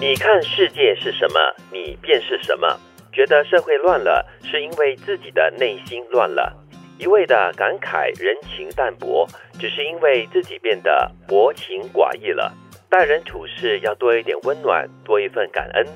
你看世界是什么，你便是什么。觉得社会乱了，是因为自己的内心乱了。一味的感慨人情淡薄，只是因为自己变得薄情寡义了。待人处事要多一点温暖，多一份感恩。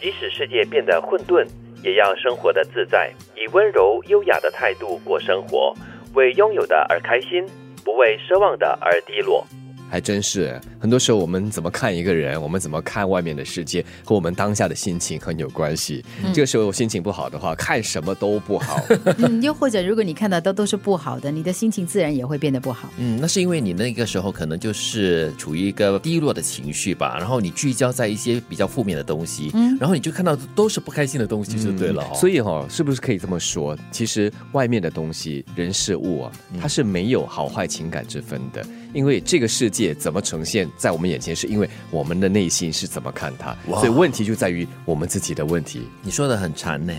即使世界变得混沌，也要生活的自在，以温柔优雅的态度过生活，为拥有的而开心，不为奢望的而低落。还真是，很多时候我们怎么看一个人，我们怎么看外面的世界，和我们当下的心情很有关系。这个时候心情不好的话，看什么都不好。嗯，又或者如果你看到的都是不好的，你的心情自然也会变得不好。嗯，那是因为你那个时候可能就是处于一个低落的情绪吧，然后你聚焦在一些比较负面的东西，嗯，然后你就看到都是不开心的东西，就对了。所以哈，是不是可以这么说？其实外面的东西、人事物啊，它是没有好坏情感之分的。因为这个世界怎么呈现在我们眼前，是因为我们的内心是怎么看它，所以问题就在于我们自己的问题。你说的很禅呢。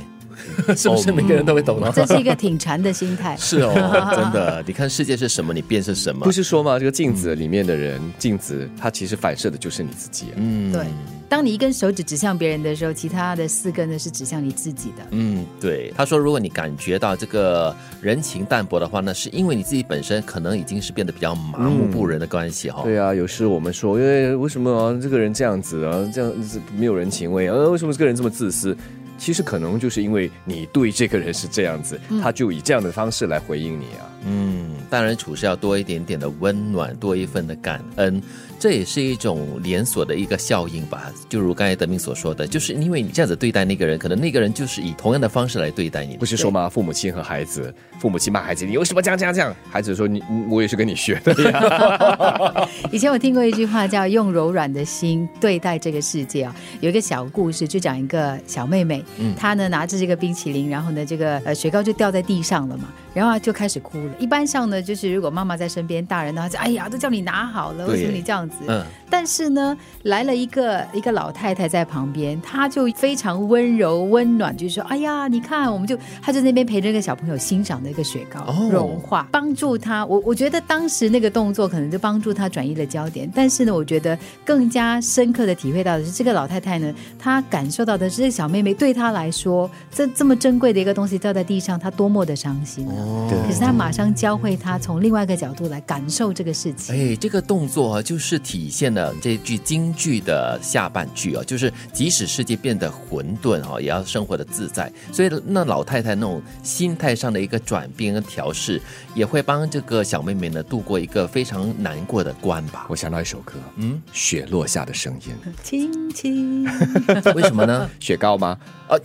是不是每个人都会懂呢？这是一个挺馋的心态。是哦，真的。你看世界是什么，你便是什么。不是说吗？这个镜子里面的人，镜子它其实反射的就是你自己。嗯，对。当你一根手指指向别人的时候，其他的四根呢是指向你自己的。嗯，对。他说，如果你感觉到这个人情淡薄的话，那是因为你自己本身可能已经是变得比较麻木不仁的关系哈。对啊，有时我们说，因为为什么这个人这样子啊，这样子没有人情味啊？为什么这个人这么自私？其实可能就是因为你对这个人是这样子，他就以这样的方式来回应你啊。嗯，待人处事要多一点点的温暖，多一份的感恩，这也是一种连锁的一个效应吧。就如刚才德明所说的，就是因为你这样子对待那个人，可能那个人就是以同样的方式来对待你。不是说吗？父母亲和孩子，父母亲骂孩子，你为什么这样这样这样？孩子说你，我也是跟你学的呀。以前我听过一句话，叫用柔软的心对待这个世界啊。有一个小故事，就讲一个小妹妹，她呢拿着这个冰淇淋，然后呢这个呃雪糕就掉在地上了嘛。然后就开始哭了。一般上呢，就是如果妈妈在身边，大人呢就哎呀，都叫你拿好了，为什么你这样子？嗯。但是呢，来了一个一个老太太在旁边，她就非常温柔温暖，就是说，哎呀，你看，我们就她在那边陪着那个小朋友欣赏那个雪糕融化，帮助他。我我觉得当时那个动作可能就帮助他转移了焦点。但是呢，我觉得更加深刻的体会到的是，这个老太太呢，她感受到的是，这小妹妹对她来说，这这么珍贵的一个东西掉在地上，他多么的伤心啊！可是他马上教会他从另外一个角度来感受这个事情。哎，这个动作啊，就是体现了这句京剧的下半句啊，就是即使世界变得混沌啊，也要生活的自在。所以那老太太那种心态上的一个转变跟调试，也会帮这个小妹妹呢度过一个非常难过的关吧。我想到一首歌，嗯，雪落下的声音，轻轻，为什么呢？雪糕吗？啊，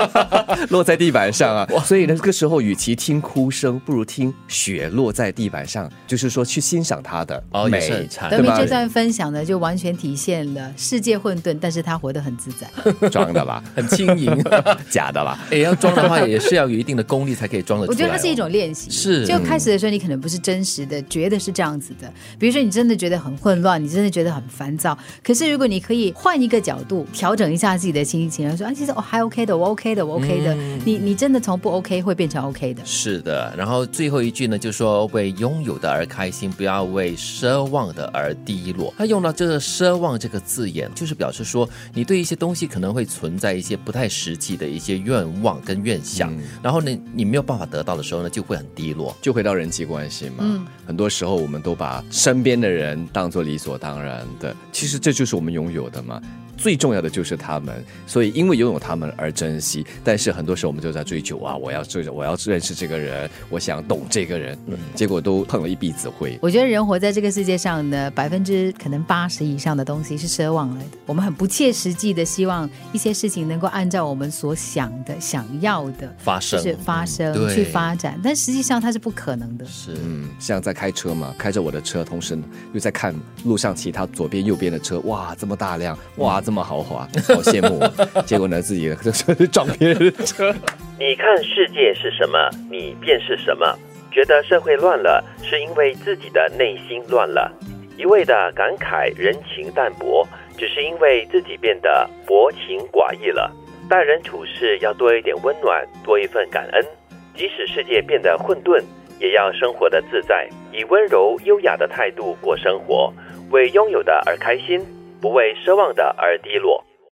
落在地板上啊，所以呢，这个时候与其听哭声，不如听雪落在地板上，就是说去欣赏它的美。德明这段分享呢，就完全体现了世界混沌，但是他活得很自在，装的吧，很轻盈，假的吧？哎，要装的话，也是要有一定的功力才可以装得出来。我觉得它是一种练习，是。就开始的时候，你可能不是真实的觉得是这样子的，比如说你真的觉得很混乱，你真的觉得很烦躁。可是如果你可以换一个角度，调整一下自己的心情，说啊，其实我还 OK 的，我 OK 的，我 OK 的。你你真的从不 OK 会变成 OK 的。是的，然后最后一句呢，就说为拥有的而开心，不要为奢望的而低落。他用到这个“奢望”这个字眼，就是表示说，你对一些东西可能会存在一些不太实际的一些愿望跟愿想，然后呢，你没有办法得到的时候呢，就会很低落。就回到人际关系嘛，嗯，很多时候我们都把身边的人当做理所当然的，其实这就是我们拥有的嘛。最重要的就是他们，所以因为拥有他们而珍惜。但是很多时候我们就在追求啊，我要追，我要认识这个人，我想懂这个人，结果都碰了一鼻子灰。我觉得人活在这个世界上呢，百分之可能八十以上的东西是奢望来的。我们很不切实际的希望一些事情能够按照我们所想的、想要的发生，是发生去发展，但实际上它是不可能的。是，嗯，像在开车嘛，开着我的车，同时又在看路上其他左边、右边的车，哇，这么大辆，哇，这么豪华，好羡慕。结果呢，自己撞别人的车。你看世界是什么，你便是什么。觉得社会乱了，是因为自己的内心乱了。一味的感慨人情淡薄，只是因为自己变得薄情寡义了。待人处事要多一点温暖，多一份感恩。即使世界变得混沌，也要生活的自在，以温柔优雅的态度过生活，为拥有的而开心，不为奢望的而低落。